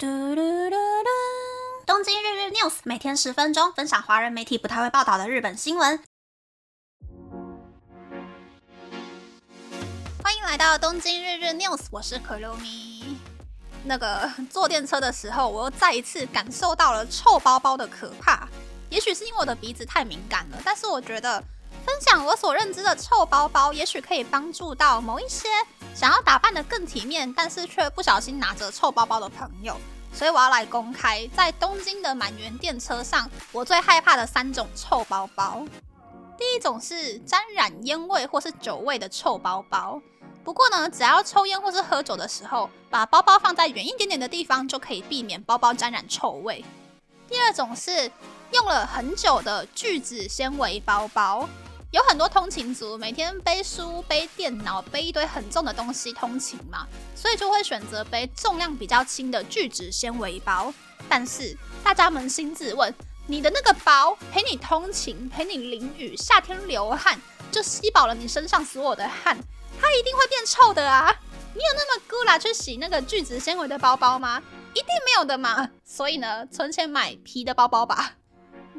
嘟嘟嘟嘟！东京日日 news 每天十分钟，分享华人媒体不太会报道的日本新闻。欢迎来到东京日日 news，我是可露咪。那个坐电车的时候，我又再一次感受到了臭包包的可怕。也许是因为我的鼻子太敏感了，但是我觉得分享我所认知的臭包包，也许可以帮助到某一些。想要打扮的更体面，但是却不小心拿着臭包包的朋友，所以我要来公开在东京的满员电车上，我最害怕的三种臭包包。第一种是沾染烟味或是酒味的臭包包，不过呢，只要抽烟或是喝酒的时候，把包包放在远一点点的地方，就可以避免包包沾染臭味。第二种是用了很久的聚酯纤维包包。有很多通勤族每天背书、背电脑、背一堆很重的东西通勤嘛，所以就会选择背重量比较轻的聚酯纤维包。但是大家扪心自问，你的那个包陪你通勤、陪你淋雨、夏天流汗，就吸饱了你身上所有的汗，它一定会变臭的啊！你有那么孤啦去洗那个聚酯纤维的包包吗？一定没有的嘛！所以呢，存钱买皮的包包吧。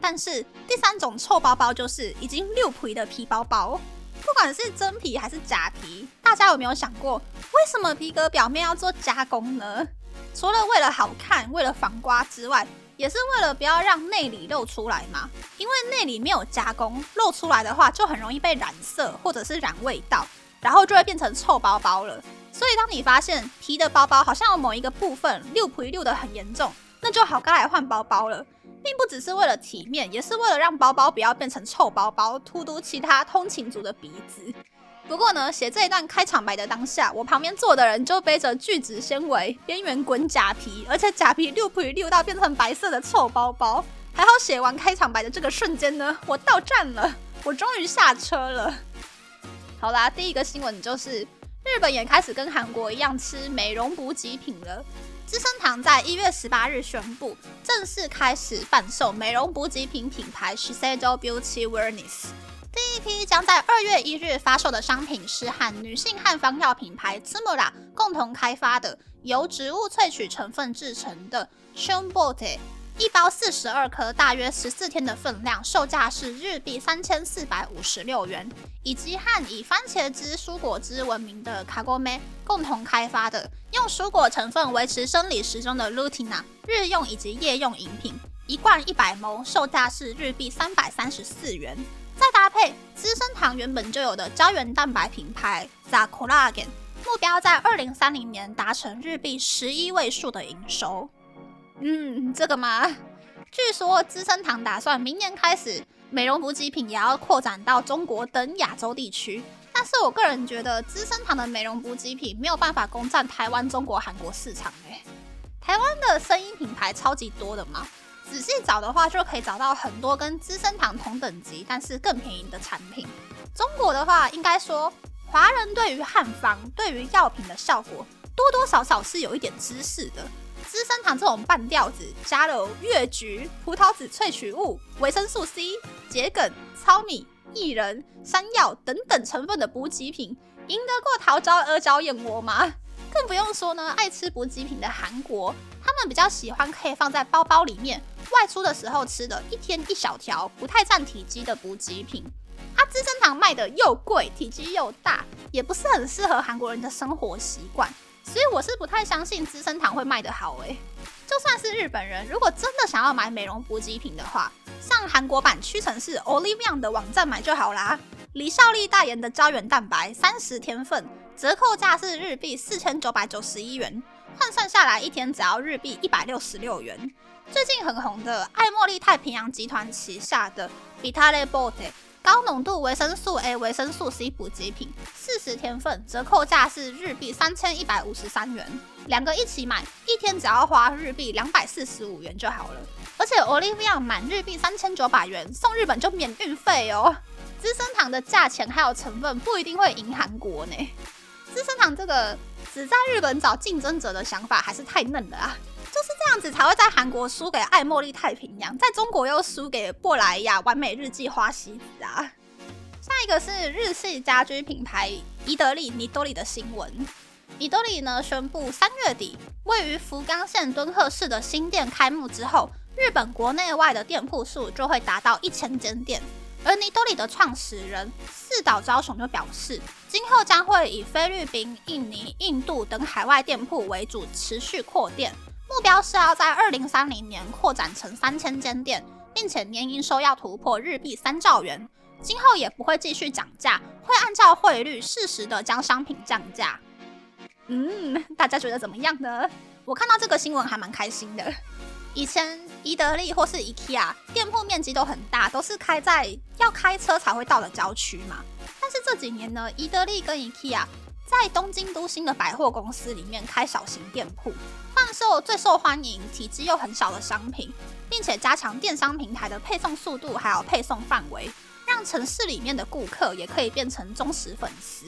但是第三种臭包包就是已经六皮的皮包包，不管是真皮还是假皮，大家有没有想过，为什么皮革表面要做加工呢？除了为了好看、为了防刮之外，也是为了不要让内里露出来嘛。因为内里没有加工，露出来的话就很容易被染色或者是染味道，然后就会变成臭包包了。所以当你发现皮的包包好像有某一个部分六皮六的很严重，那就好该来换包包了。并不只是为了体面，也是为了让包包不要变成臭包包，突突其他通勤族的鼻子。不过呢，写这一段开场白的当下，我旁边坐的人就背着聚酯纤维边缘滚假皮，而且假皮溜皮溜到变成白色的臭包包。还好写完开场白的这个瞬间呢，我到站了，我终于下车了。好啦，第一个新闻就是日本也开始跟韩国一样吃美容补给品了。资生堂在一月十八日宣布，正式开始贩售美容补给品品牌 Shiseido Beauty Wellness。第一批将在二月一日发售的商品是和女性汉方药品牌 z m u r a 共同开发的由植物萃取成分制成的 Chunbote。一包四十二颗，大约十四天的分量，售价是日币三千四百五十六元。以及和以番茄汁、蔬果汁闻名的卡果梅共同开发的，用蔬果成分维持生理时钟的 Lutina 日用以及夜用饮品，一罐一百毫售价是日币三百三十四元。再搭配资生堂原本就有的胶原蛋白品牌 Zacollagen，目标在二零三零年达成日币十一位数的营收。嗯，这个嘛，据说资生堂打算明年开始美容补给品也要扩展到中国等亚洲地区。但是我个人觉得资生堂的美容补给品没有办法攻占台湾、中国、韩国市场。诶，台湾的声音品牌超级多的嘛，仔细找的话就可以找到很多跟资生堂同等级但是更便宜的产品。中国的话，应该说华人对于汉方、对于药品的效果多多少少是有一点知识的。资生堂这种半吊子，加了越橘、葡萄籽萃取物、维生素 C、桔梗、糙米、薏仁、山药等等成分的补给品，赢得过桃胶、阿胶、燕窝吗？更不用说呢，爱吃补给品的韩国，他们比较喜欢可以放在包包里面，外出的时候吃的，一天一小条，不太占体积的补给品。啊，资生堂卖的又贵，体积又大，也不是很适合韩国人的生活习惯。所以我是不太相信资生堂会卖得好诶。就算是日本人，如果真的想要买美容补给品的话，上韩国版屈臣氏 Olivia 的网站买就好啦。李孝利代言的胶原蛋白三十天份，折扣价是日币四千九百九十一元，换算下来一天只要日币一百六十六元。最近很红的爱茉莉太平洋集团旗下的 Vitale Bote。高浓度维生素 A、维生素 C 补给品，四十天份，折扣价是日币三千一百五十三元。两个一起买，一天只要花日币两百四十五元就好了。而且 Olivia 满日币三千九百元送日本就免运费哦。资生堂的价钱还有成分不一定会赢韩国呢。资生堂这个只在日本找竞争者的想法还是太嫩了啊。就是这样子才会在韩国输给爱茉莉太平洋，在中国又输给珀莱雅完美日记花西子啊。下一个是日系家居品牌伊德利尼多利的新闻。伊多利呢宣布，三月底位于福冈县敦贺市的新店开幕之后，日本国内外的店铺数就会达到一千间店。而尼多里的创始人四岛昭雄就表示，今后将会以菲律宾、印尼、印度等海外店铺为主，持续扩店，目标是要在二零三零年扩展成三千间店，并且年营收要突破日币三兆元。今后也不会继续涨价，会按照汇率适时的将商品降价。嗯，大家觉得怎么样呢？我看到这个新闻还蛮开心的。以前宜得利或是 IKEA 店铺面积都很大，都是开在要开车才会到的郊区嘛。但是这几年呢，宜得利跟 IKEA 在东京都心的百货公司里面开小型店铺，贩售最受欢迎、体积又很小的商品，并且加强电商平台的配送速度还有配送范围，让城市里面的顾客也可以变成忠实粉丝。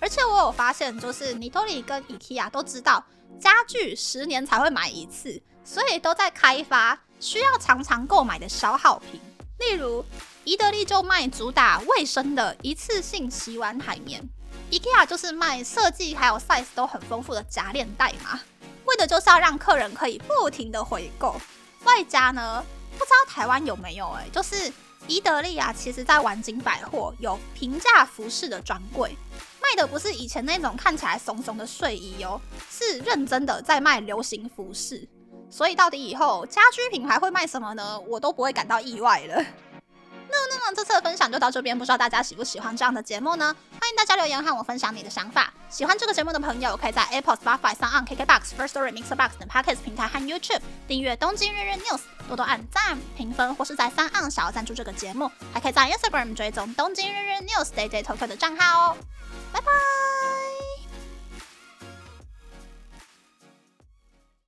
而且我有发现，就是尼托里跟 IKEA 都知道家具十年才会买一次，所以都在开发需要常常购买的消耗品。例如，宜得利就卖主打卫生的一次性洗碗海绵，IKEA 就是卖设计还有 size 都很丰富的夹链袋嘛，为的就是要让客人可以不停的回购。外加呢，不知道台湾有没有哎，就是宜得利啊，其实在晚景百货有平价服饰的专柜。卖的不是以前那种看起来怂怂的睡衣哦，是认真的在卖流行服饰。所以到底以后家居品牌会卖什么呢？我都不会感到意外了。那那么这次的分享就到这边，不知道大家喜不喜欢这样的节目呢？欢迎大家留言和我分享你的想法。喜欢这个节目的朋友，可以在 Apple、Spotify、s o n KKBox、First Story、Mixer Box 等 Podcast 平台和 YouTube 订阅《东京日日 News》，多多按赞、评分，或是在三岸小赞助这个节目。还可以在 Instagram 追踪《东京日日 News》Day Day Tokyo 的账号哦。拜拜。